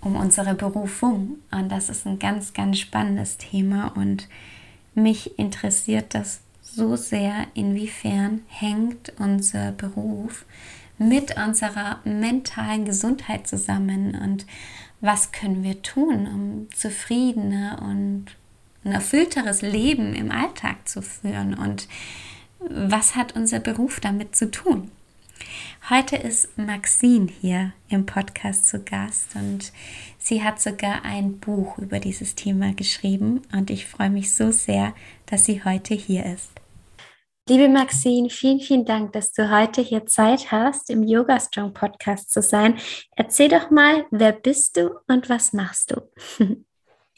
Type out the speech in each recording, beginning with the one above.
um unsere Berufung. Und das ist ein ganz, ganz spannendes Thema und mich interessiert das so sehr, inwiefern hängt unser Beruf mit unserer mentalen Gesundheit zusammen und was können wir tun, um zufriedener und ein erfüllteres Leben im Alltag zu führen und was hat unser Beruf damit zu tun? Heute ist Maxine hier im Podcast zu Gast und sie hat sogar ein Buch über dieses Thema geschrieben und ich freue mich so sehr, dass sie heute hier ist. Liebe Maxine, vielen, vielen Dank, dass du heute hier Zeit hast, im Yoga Strong Podcast zu sein. Erzähl doch mal, wer bist du und was machst du?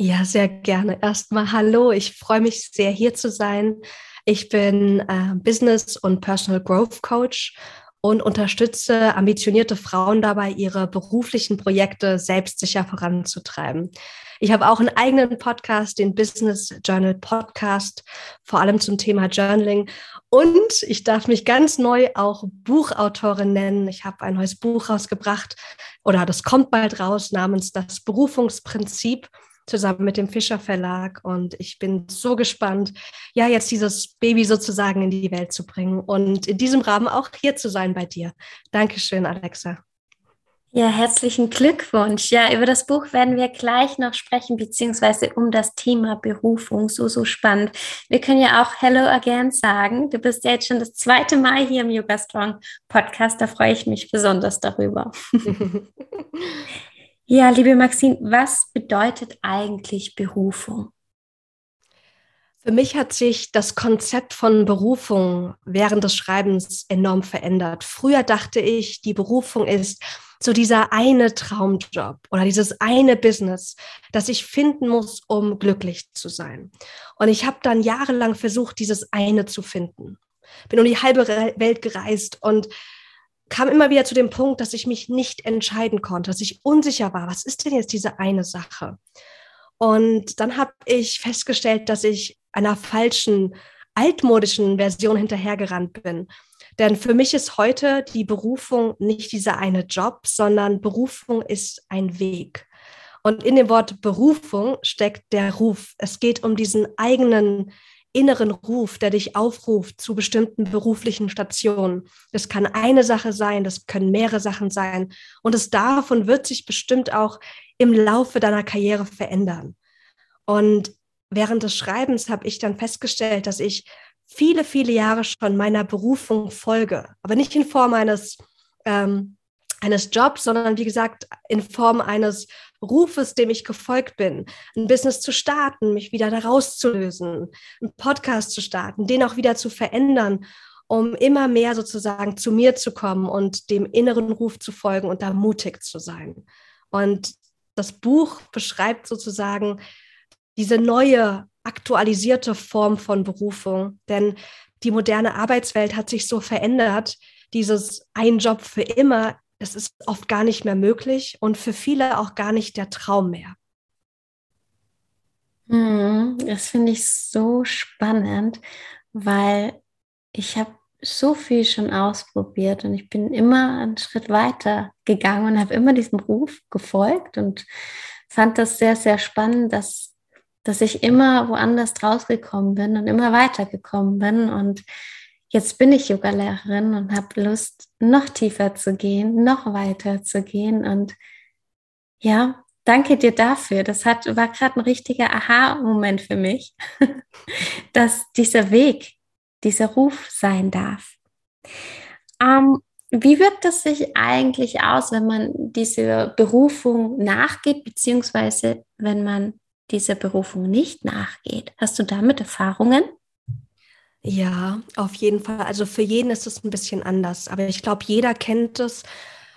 Ja, sehr gerne. Erstmal hallo, ich freue mich sehr, hier zu sein. Ich bin äh, Business- und Personal Growth Coach und unterstütze ambitionierte Frauen dabei, ihre beruflichen Projekte selbstsicher voranzutreiben. Ich habe auch einen eigenen Podcast, den Business Journal Podcast, vor allem zum Thema Journaling. Und ich darf mich ganz neu auch Buchautorin nennen. Ich habe ein neues Buch rausgebracht oder das kommt bald raus namens Das Berufungsprinzip zusammen mit dem Fischer Verlag. Und ich bin so gespannt, ja, jetzt dieses Baby sozusagen in die Welt zu bringen und in diesem Rahmen auch hier zu sein bei dir. Dankeschön, Alexa. Ja, herzlichen Glückwunsch. Ja, über das Buch werden wir gleich noch sprechen, beziehungsweise um das Thema Berufung. So, so spannend. Wir können ja auch Hello Again sagen. Du bist ja jetzt schon das zweite Mal hier im Yoga Strong Podcast. Da freue ich mich besonders darüber. Ja, liebe Maxine, was bedeutet eigentlich Berufung? Für mich hat sich das Konzept von Berufung während des Schreibens enorm verändert. Früher dachte ich, die Berufung ist so dieser eine Traumjob oder dieses eine Business, das ich finden muss, um glücklich zu sein. Und ich habe dann jahrelang versucht, dieses eine zu finden. Bin um die halbe Welt gereist und kam immer wieder zu dem Punkt, dass ich mich nicht entscheiden konnte, dass ich unsicher war, was ist denn jetzt diese eine Sache? Und dann habe ich festgestellt, dass ich einer falschen, altmodischen Version hinterhergerannt bin. Denn für mich ist heute die Berufung nicht dieser eine Job, sondern Berufung ist ein Weg. Und in dem Wort Berufung steckt der Ruf. Es geht um diesen eigenen inneren Ruf, der dich aufruft zu bestimmten beruflichen Stationen. Das kann eine Sache sein, das können mehrere Sachen sein. Und es darf und wird sich bestimmt auch im Laufe deiner Karriere verändern. Und während des Schreibens habe ich dann festgestellt, dass ich viele, viele Jahre schon meiner Berufung folge, aber nicht in Form eines ähm, eines Jobs, sondern wie gesagt in Form eines Rufes, dem ich gefolgt bin, ein Business zu starten, mich wieder da rauszulösen, einen Podcast zu starten, den auch wieder zu verändern, um immer mehr sozusagen zu mir zu kommen und dem inneren Ruf zu folgen und da mutig zu sein. Und das Buch beschreibt sozusagen diese neue, aktualisierte Form von Berufung, denn die moderne Arbeitswelt hat sich so verändert, dieses ein Job für immer das ist oft gar nicht mehr möglich und für viele auch gar nicht der Traum mehr. Hm, das finde ich so spannend, weil ich habe so viel schon ausprobiert und ich bin immer einen Schritt weiter gegangen und habe immer diesem Ruf gefolgt und fand das sehr, sehr spannend, dass, dass ich immer woanders rausgekommen bin und immer weitergekommen bin und jetzt bin ich Yogalehrerin und habe Lust, noch tiefer zu gehen, noch weiter zu gehen. Und ja, danke dir dafür. Das hat, war gerade ein richtiger Aha-Moment für mich, dass dieser Weg, dieser Ruf sein darf. Ähm, wie wirkt es sich eigentlich aus, wenn man dieser Berufung nachgeht, beziehungsweise wenn man dieser Berufung nicht nachgeht? Hast du damit Erfahrungen? Ja, auf jeden Fall. Also für jeden ist es ein bisschen anders. Aber ich glaube, jeder kennt es,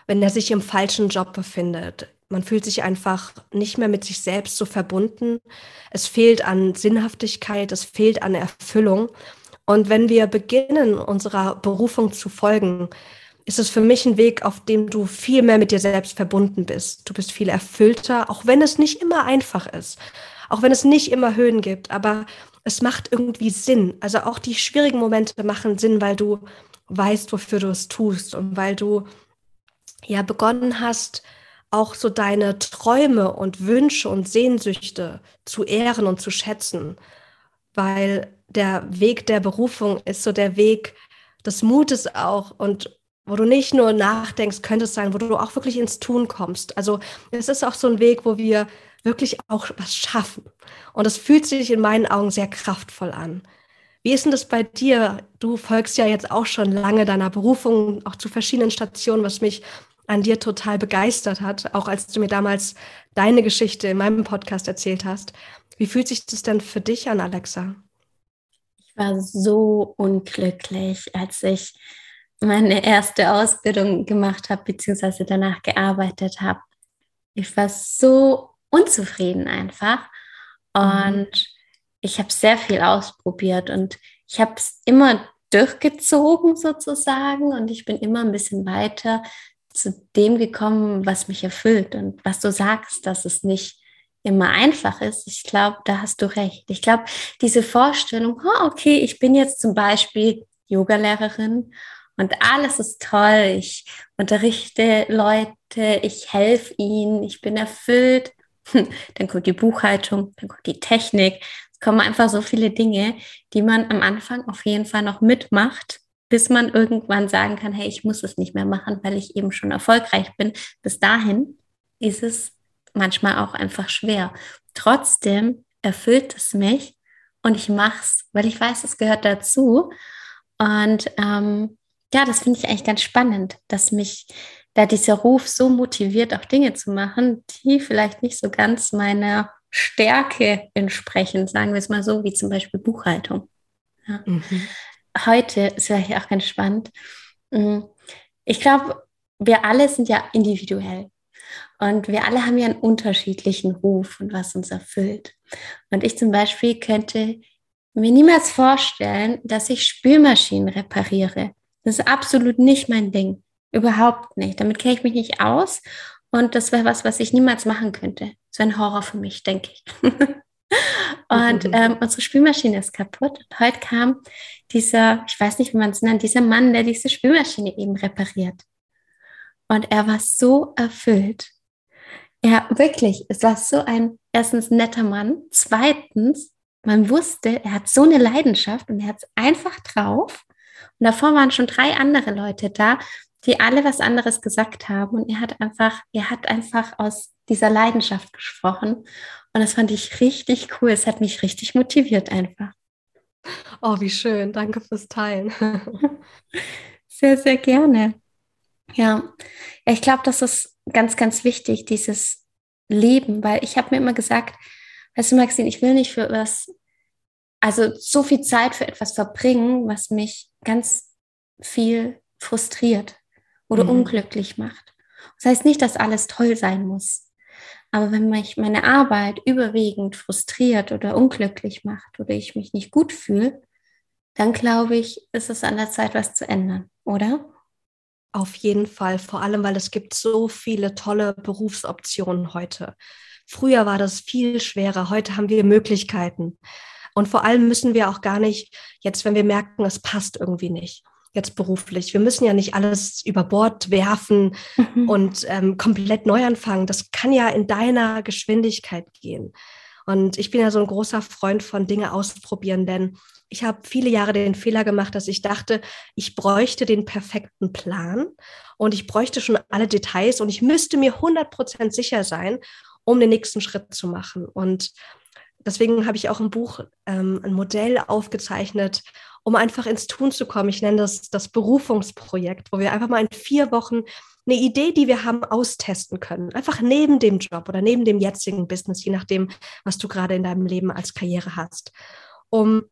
wenn er sich im falschen Job befindet. man fühlt sich einfach nicht mehr mit sich selbst so verbunden. Es fehlt an Sinnhaftigkeit, es fehlt an Erfüllung. Und wenn wir beginnen, unserer Berufung zu folgen, ist es für mich ein Weg, auf dem du viel mehr mit dir selbst verbunden bist. Du bist viel erfüllter, auch wenn es nicht immer einfach ist, auch wenn es nicht immer Höhen gibt, aber es macht irgendwie Sinn. Also auch die schwierigen Momente machen Sinn, weil du weißt, wofür du es tust und weil du ja begonnen hast, auch so deine Träume und Wünsche und Sehnsüchte zu ehren und zu schätzen, weil der Weg der Berufung ist so der Weg des Mutes auch und wo du nicht nur nachdenkst, könnte es sein, wo du auch wirklich ins Tun kommst. Also es ist auch so ein Weg, wo wir wirklich auch was schaffen. Und es fühlt sich in meinen Augen sehr kraftvoll an. Wie ist denn das bei dir? Du folgst ja jetzt auch schon lange deiner Berufung, auch zu verschiedenen Stationen, was mich an dir total begeistert hat, auch als du mir damals deine Geschichte in meinem Podcast erzählt hast. Wie fühlt sich das denn für dich an, Alexa? Ich war so unglücklich, als ich meine erste Ausbildung gemacht habe, beziehungsweise danach gearbeitet habe. Ich war so unzufrieden einfach. Und mhm. ich habe sehr viel ausprobiert und ich habe es immer durchgezogen sozusagen und ich bin immer ein bisschen weiter zu dem gekommen, was mich erfüllt und was du sagst, dass es nicht immer einfach ist. Ich glaube, da hast du recht. Ich glaube, diese Vorstellung, oh, okay, ich bin jetzt zum Beispiel Yogalehrerin und alles ist toll. Ich unterrichte Leute, ich helfe ihnen, ich bin erfüllt. Dann kommt die Buchhaltung, dann kommt die Technik. Es kommen einfach so viele Dinge, die man am Anfang auf jeden Fall noch mitmacht, bis man irgendwann sagen kann, hey, ich muss es nicht mehr machen, weil ich eben schon erfolgreich bin. Bis dahin ist es manchmal auch einfach schwer. Trotzdem erfüllt es mich und ich mache es, weil ich weiß, es gehört dazu. Und ähm, ja, das finde ich eigentlich ganz spannend, dass mich da dieser Ruf so motiviert, auch Dinge zu machen, die vielleicht nicht so ganz meiner Stärke entsprechen, sagen wir es mal so, wie zum Beispiel Buchhaltung. Ja. Mhm. Heute ist ja hier auch ganz spannend. Mm, ich glaube, wir alle sind ja individuell. Und wir alle haben ja einen unterschiedlichen Ruf und was uns erfüllt. Und ich zum Beispiel könnte mir niemals vorstellen, dass ich Spülmaschinen repariere. Das ist absolut nicht mein Ding. Überhaupt nicht. Damit kenne ich mich nicht aus. Und das wäre was, was ich niemals machen könnte. So ein Horror für mich, denke ich. und ähm, unsere Spülmaschine ist kaputt. Und heute kam dieser, ich weiß nicht, wie man es nennt, dieser Mann, der diese Spülmaschine eben repariert. Und er war so erfüllt. Ja, wirklich, es war so ein, erstens netter Mann. Zweitens, man wusste, er hat so eine Leidenschaft und er hat es einfach drauf. Und davor waren schon drei andere Leute da, die alle was anderes gesagt haben. Und er hat einfach, er hat einfach aus dieser Leidenschaft gesprochen. Und das fand ich richtig cool. Es hat mich richtig motiviert einfach. Oh, wie schön. Danke fürs Teilen. sehr, sehr gerne. Ja, ich glaube, das ist ganz, ganz wichtig, dieses Leben, weil ich habe mir immer gesagt, weißt du, Maxine, ich will nicht für was, also so viel Zeit für etwas verbringen, was mich ganz viel frustriert oder mhm. unglücklich macht. Das heißt nicht, dass alles toll sein muss. Aber wenn mich meine Arbeit überwiegend frustriert oder unglücklich macht oder ich mich nicht gut fühle, dann glaube ich, ist es an der Zeit, was zu ändern, oder? Auf jeden Fall, vor allem, weil es gibt so viele tolle Berufsoptionen heute. Früher war das viel schwerer, heute haben wir Möglichkeiten. Und vor allem müssen wir auch gar nicht, jetzt wenn wir merken, es passt irgendwie nicht, jetzt beruflich. Wir müssen ja nicht alles über Bord werfen mhm. und ähm, komplett neu anfangen. Das kann ja in deiner Geschwindigkeit gehen. Und ich bin ja so ein großer Freund von Dinge ausprobieren, denn ich habe viele Jahre den Fehler gemacht, dass ich dachte, ich bräuchte den perfekten Plan und ich bräuchte schon alle Details und ich müsste mir 100% sicher sein, um den nächsten Schritt zu machen. Und deswegen habe ich auch im Buch ähm, ein Modell aufgezeichnet, um einfach ins Tun zu kommen. Ich nenne das das Berufungsprojekt, wo wir einfach mal in vier Wochen eine Idee, die wir haben, austesten können. Einfach neben dem Job oder neben dem jetzigen Business, je nachdem, was du gerade in deinem Leben als Karriere hast, um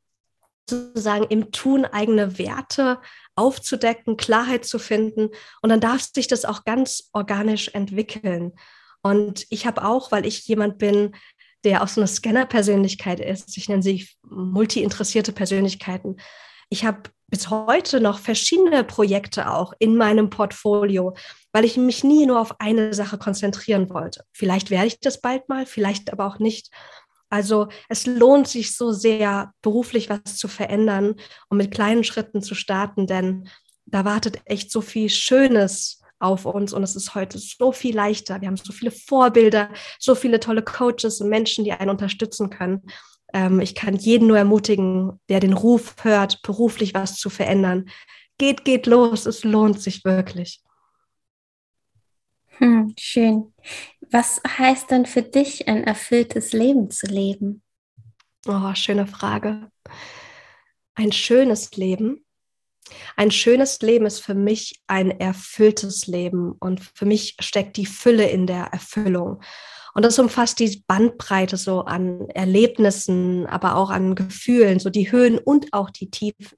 sozusagen im Tun eigene Werte aufzudecken, Klarheit zu finden. Und dann darf sich das auch ganz organisch entwickeln. Und ich habe auch, weil ich jemand bin, der auch so eine Scanner-Persönlichkeit ist, ich nenne sie multi-interessierte Persönlichkeiten. Ich habe bis heute noch verschiedene Projekte auch in meinem Portfolio, weil ich mich nie nur auf eine Sache konzentrieren wollte. Vielleicht werde ich das bald mal, vielleicht aber auch nicht. Also es lohnt sich so sehr, beruflich was zu verändern und mit kleinen Schritten zu starten, denn da wartet echt so viel Schönes auf uns und es ist heute so viel leichter. Wir haben so viele Vorbilder, so viele tolle Coaches und Menschen, die einen unterstützen können. Ähm, ich kann jeden nur ermutigen, der den Ruf hört, beruflich was zu verändern. Geht, geht los, es lohnt sich wirklich. Hm, schön. Was heißt denn für dich, ein erfülltes Leben zu leben? Oh, schöne Frage. Ein schönes Leben. Ein schönes Leben ist für mich ein erfülltes Leben und für mich steckt die Fülle in der Erfüllung. Und das umfasst die Bandbreite so an Erlebnissen, aber auch an Gefühlen, so die Höhen und auch die Tiefen.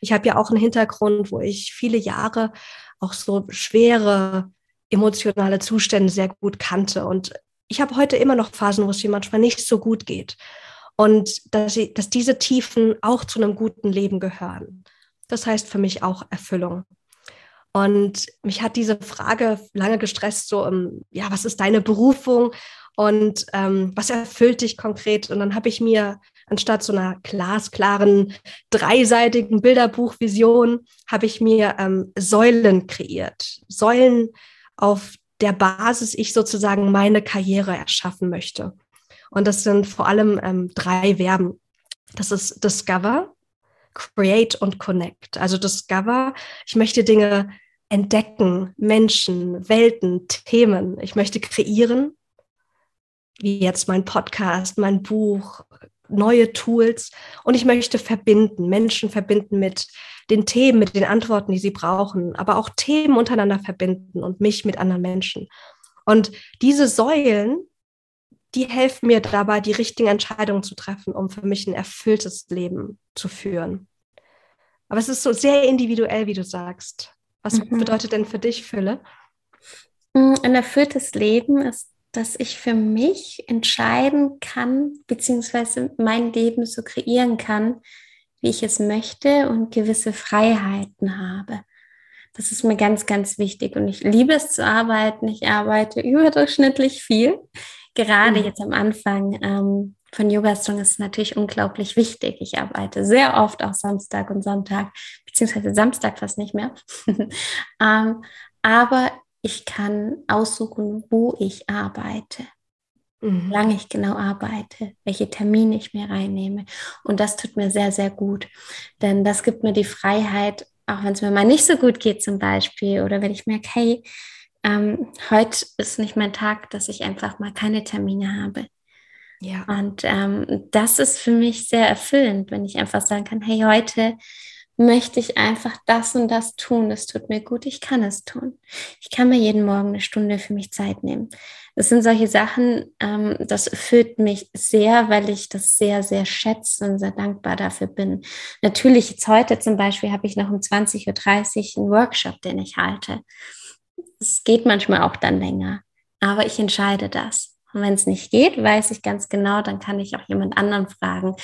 Ich habe ja auch einen Hintergrund, wo ich viele Jahre auch so schwere emotionale Zustände sehr gut kannte. Und ich habe heute immer noch Phasen, wo es mir manchmal nicht so gut geht. Und dass, ich, dass diese Tiefen auch zu einem guten Leben gehören. Das heißt für mich auch Erfüllung. Und mich hat diese Frage lange gestresst, so, um, ja, was ist deine Berufung und ähm, was erfüllt dich konkret? Und dann habe ich mir anstatt so einer glasklaren, dreiseitigen Bilderbuchvision, habe ich mir ähm, Säulen kreiert. Säulen, auf der Basis ich sozusagen meine Karriere erschaffen möchte. Und das sind vor allem ähm, drei Verben. Das ist Discover, Create und Connect. Also Discover, ich möchte Dinge entdecken, Menschen, Welten, Themen. Ich möchte kreieren, wie jetzt mein Podcast, mein Buch, neue Tools. Und ich möchte verbinden, Menschen verbinden mit den Themen, mit den Antworten, die sie brauchen, aber auch Themen untereinander verbinden und mich mit anderen Menschen. Und diese Säulen, die helfen mir dabei, die richtigen Entscheidungen zu treffen, um für mich ein erfülltes Leben zu führen. Aber es ist so sehr individuell, wie du sagst. Was mhm. bedeutet denn für dich Fülle? Mm, ein erfülltes Leben ist, dass ich für mich entscheiden kann, beziehungsweise mein Leben so kreieren kann, wie ich es möchte und gewisse Freiheiten habe. Das ist mir ganz, ganz wichtig. Und ich liebe es zu arbeiten. Ich arbeite überdurchschnittlich viel. Gerade mhm. jetzt am Anfang ähm, von Yoga-Stunde ist es natürlich unglaublich wichtig. Ich arbeite sehr oft auch Samstag und Sonntag, beziehungsweise Samstag fast nicht mehr. ähm, aber ich kann aussuchen, wo ich arbeite, mhm. lange ich genau arbeite, welche Termine ich mir reinnehme. Und das tut mir sehr, sehr gut. Denn das gibt mir die Freiheit, auch wenn es mir mal nicht so gut geht zum Beispiel, oder wenn ich merke, hey, ähm, heute ist nicht mein Tag, dass ich einfach mal keine Termine habe. Ja. Und ähm, das ist für mich sehr erfüllend, wenn ich einfach sagen kann, hey, heute möchte ich einfach das und das tun. Das tut mir gut, ich kann es tun. Ich kann mir jeden Morgen eine Stunde für mich Zeit nehmen. Das sind solche Sachen, ähm, das erfüllt mich sehr, weil ich das sehr, sehr schätze und sehr dankbar dafür bin. Natürlich, jetzt heute zum Beispiel habe ich noch um 20.30 Uhr einen Workshop, den ich halte. Es geht manchmal auch dann länger, aber ich entscheide das. Und wenn es nicht geht, weiß ich ganz genau, dann kann ich auch jemand anderen fragen,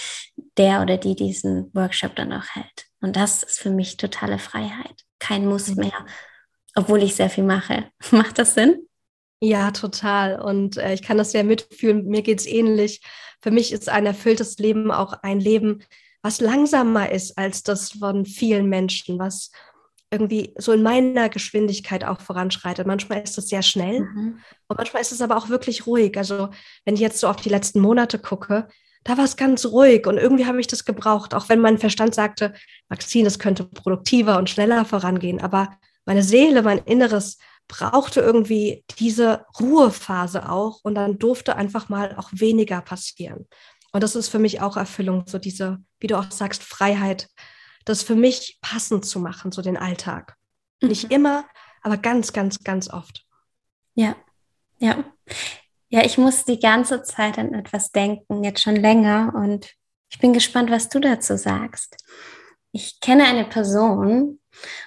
der oder die diesen Workshop dann auch hält. Und das ist für mich totale Freiheit. Kein Muss mhm. mehr, obwohl ich sehr viel mache. Macht das Sinn? Ja, total. Und äh, ich kann das sehr mitfühlen. Mir geht es ähnlich. Für mich ist ein erfülltes Leben auch ein Leben, was langsamer ist als das von vielen Menschen, was irgendwie so in meiner Geschwindigkeit auch voranschreitet. Manchmal ist es sehr schnell mhm. und manchmal ist es aber auch wirklich ruhig. Also wenn ich jetzt so auf die letzten Monate gucke, da war es ganz ruhig und irgendwie habe ich das gebraucht, auch wenn mein Verstand sagte, Maxine, das könnte produktiver und schneller vorangehen. Aber meine Seele, mein Inneres brauchte irgendwie diese Ruhephase auch und dann durfte einfach mal auch weniger passieren. Und das ist für mich auch Erfüllung, so diese, wie du auch sagst, Freiheit, das für mich passend zu machen, so den Alltag. Mhm. Nicht immer, aber ganz, ganz, ganz oft. Ja, ja. Ja, ich muss die ganze Zeit an etwas denken, jetzt schon länger. Und ich bin gespannt, was du dazu sagst. Ich kenne eine Person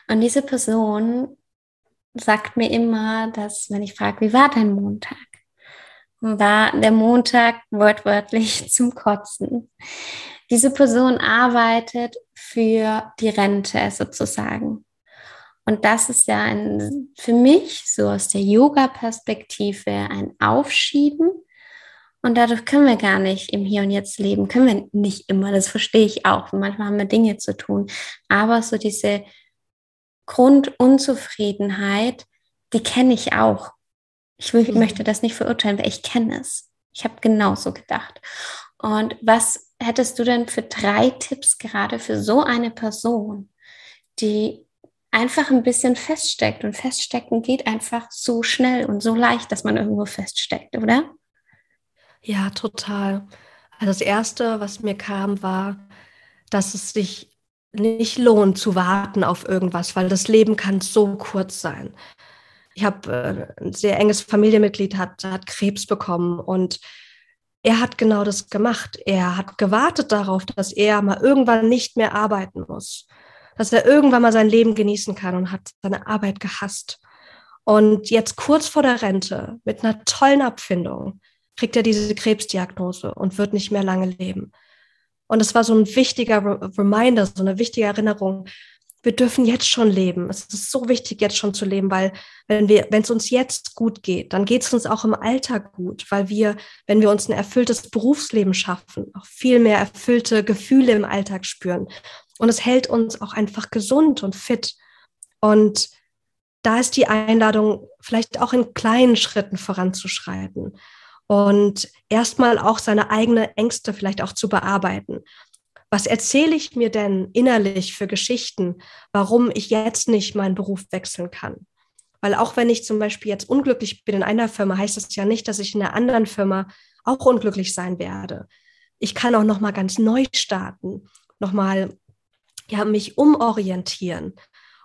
und diese Person sagt mir immer, dass wenn ich frage, wie war dein Montag? War der Montag wortwörtlich zum Kotzen. Diese Person arbeitet für die Rente sozusagen. Und das ist ja ein, für mich so aus der Yoga-Perspektive ein Aufschieben. Und dadurch können wir gar nicht im Hier und Jetzt leben. Können wir nicht immer. Das verstehe ich auch. Manchmal haben wir Dinge zu tun. Aber so diese Grundunzufriedenheit, die kenne ich auch. Ich will, mhm. möchte das nicht verurteilen, weil ich kenne es. Ich habe genauso gedacht. Und was hättest du denn für drei Tipps gerade für so eine Person, die einfach ein bisschen feststeckt. Und feststecken geht einfach so schnell und so leicht, dass man irgendwo feststeckt, oder? Ja, total. Also das Erste, was mir kam, war, dass es sich nicht lohnt zu warten auf irgendwas, weil das Leben kann so kurz sein. Ich habe äh, ein sehr enges Familienmitglied, hat, hat Krebs bekommen und er hat genau das gemacht. Er hat gewartet darauf, dass er mal irgendwann nicht mehr arbeiten muss dass er irgendwann mal sein Leben genießen kann und hat seine Arbeit gehasst. Und jetzt kurz vor der Rente mit einer tollen Abfindung kriegt er diese Krebsdiagnose und wird nicht mehr lange leben. Und es war so ein wichtiger Reminder, so eine wichtige Erinnerung. Wir dürfen jetzt schon leben. Es ist so wichtig, jetzt schon zu leben, weil wenn wir, wenn es uns jetzt gut geht, dann geht es uns auch im Alltag gut, weil wir, wenn wir uns ein erfülltes Berufsleben schaffen, auch viel mehr erfüllte Gefühle im Alltag spüren. Und es hält uns auch einfach gesund und fit. Und da ist die Einladung, vielleicht auch in kleinen Schritten voranzuschreiten und erstmal auch seine eigenen Ängste vielleicht auch zu bearbeiten. Was erzähle ich mir denn innerlich für Geschichten, warum ich jetzt nicht meinen Beruf wechseln kann? Weil auch wenn ich zum Beispiel jetzt unglücklich bin in einer Firma, heißt das ja nicht, dass ich in einer anderen Firma auch unglücklich sein werde. Ich kann auch noch mal ganz neu starten, noch mal ja, mich umorientieren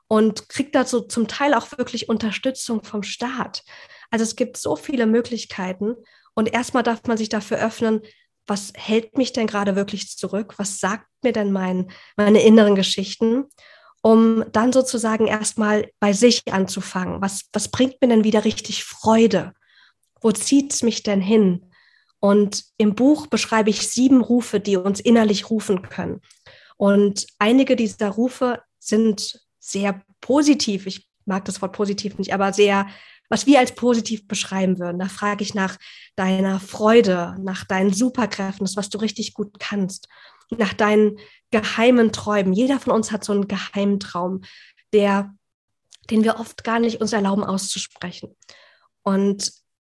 und kriege dazu zum Teil auch wirklich Unterstützung vom Staat. Also es gibt so viele Möglichkeiten und erstmal darf man sich dafür öffnen, was hält mich denn gerade wirklich zurück? Was sagt mir denn mein, meine inneren Geschichten? Um dann sozusagen erstmal bei sich anzufangen. Was, was bringt mir denn wieder richtig Freude? Wo zieht es mich denn hin? Und im Buch beschreibe ich sieben Rufe, die uns innerlich rufen können. Und einige dieser Rufe sind sehr positiv. Ich mag das Wort positiv nicht, aber sehr, was wir als positiv beschreiben würden. Da frage ich nach deiner Freude, nach deinen Superkräften, das, was du richtig gut kannst, nach deinen geheimen Träumen. Jeder von uns hat so einen geheimen Traum, der, den wir oft gar nicht uns erlauben auszusprechen. Und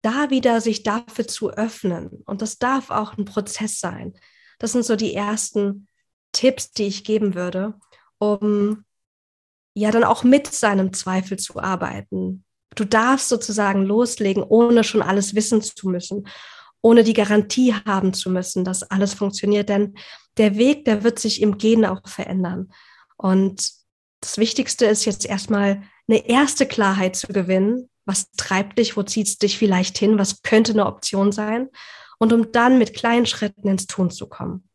da wieder sich dafür zu öffnen, und das darf auch ein Prozess sein. Das sind so die ersten Tipps, die ich geben würde, um ja dann auch mit seinem Zweifel zu arbeiten. Du darfst sozusagen loslegen, ohne schon alles wissen zu müssen, ohne die Garantie haben zu müssen, dass alles funktioniert, denn der Weg, der wird sich im Gehen auch verändern. Und das Wichtigste ist jetzt erstmal eine erste Klarheit zu gewinnen. Was treibt dich? Wo zieht es dich vielleicht hin? Was könnte eine Option sein? Und um dann mit kleinen Schritten ins Tun zu kommen.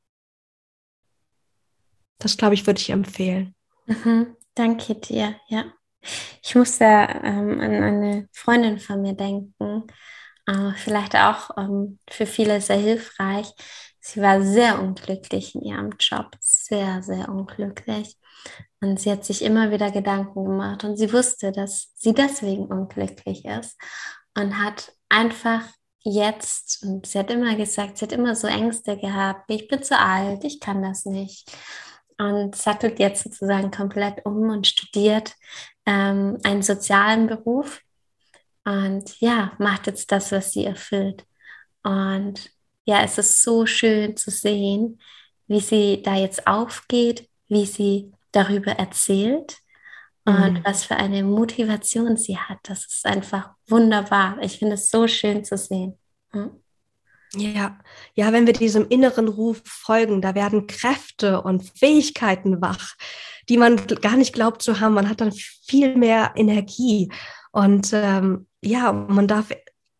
Das, glaube ich, würde ich empfehlen. Mhm, danke dir, ja. Ich musste ähm, an eine Freundin von mir denken, äh, vielleicht auch ähm, für viele sehr hilfreich. Sie war sehr unglücklich in ihrem Job, sehr, sehr unglücklich. Und sie hat sich immer wieder Gedanken gemacht und sie wusste, dass sie deswegen unglücklich ist und hat einfach jetzt, und sie hat immer gesagt, sie hat immer so Ängste gehabt, ich bin zu alt, ich kann das nicht und sattelt jetzt sozusagen komplett um und studiert ähm, einen sozialen Beruf und ja, macht jetzt das, was sie erfüllt. Und ja, es ist so schön zu sehen, wie sie da jetzt aufgeht, wie sie darüber erzählt und mhm. was für eine Motivation sie hat. Das ist einfach wunderbar. Ich finde es so schön zu sehen. Mhm. Ja, ja, wenn wir diesem inneren Ruf folgen, da werden Kräfte und Fähigkeiten wach, die man gar nicht glaubt zu haben. Man hat dann viel mehr Energie und ähm, ja, man darf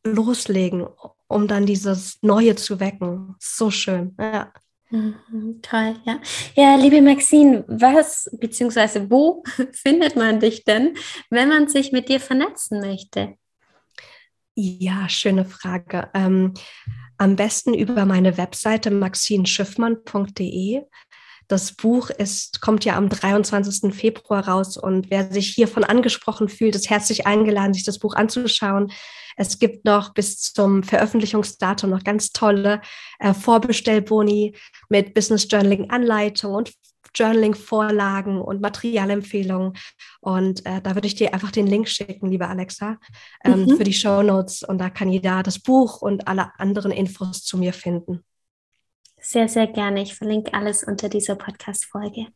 loslegen, um dann dieses Neue zu wecken. So schön. Ja. Mhm, toll, ja. Ja, liebe Maxine, was bzw. wo findet man dich denn, wenn man sich mit dir vernetzen möchte? Ja, schöne Frage. Ähm, am besten über meine Webseite maxinschiffmann.de. Das Buch ist, kommt ja am 23. Februar raus und wer sich hiervon angesprochen fühlt, ist herzlich eingeladen, sich das Buch anzuschauen. Es gibt noch bis zum Veröffentlichungsdatum noch ganz tolle äh, Vorbestellboni mit Business Journaling Anleitung und Journaling-Vorlagen und Materialempfehlungen. Und äh, da würde ich dir einfach den Link schicken, liebe Alexa, ähm, mhm. für die Show Notes. Und da kann jeder das Buch und alle anderen Infos zu mir finden. Sehr, sehr gerne. Ich verlinke alles unter dieser Podcast-Folge.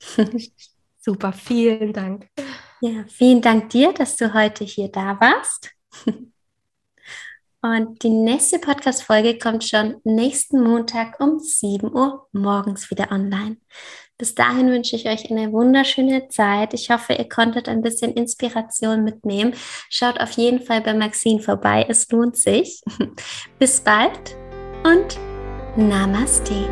Super, vielen Dank. Ja, vielen Dank dir, dass du heute hier da warst. Und die nächste Podcast-Folge kommt schon nächsten Montag um 7 Uhr morgens wieder online. Bis dahin wünsche ich euch eine wunderschöne Zeit. Ich hoffe, ihr konntet ein bisschen Inspiration mitnehmen. Schaut auf jeden Fall bei Maxine vorbei. Es lohnt sich. Bis bald und Namaste.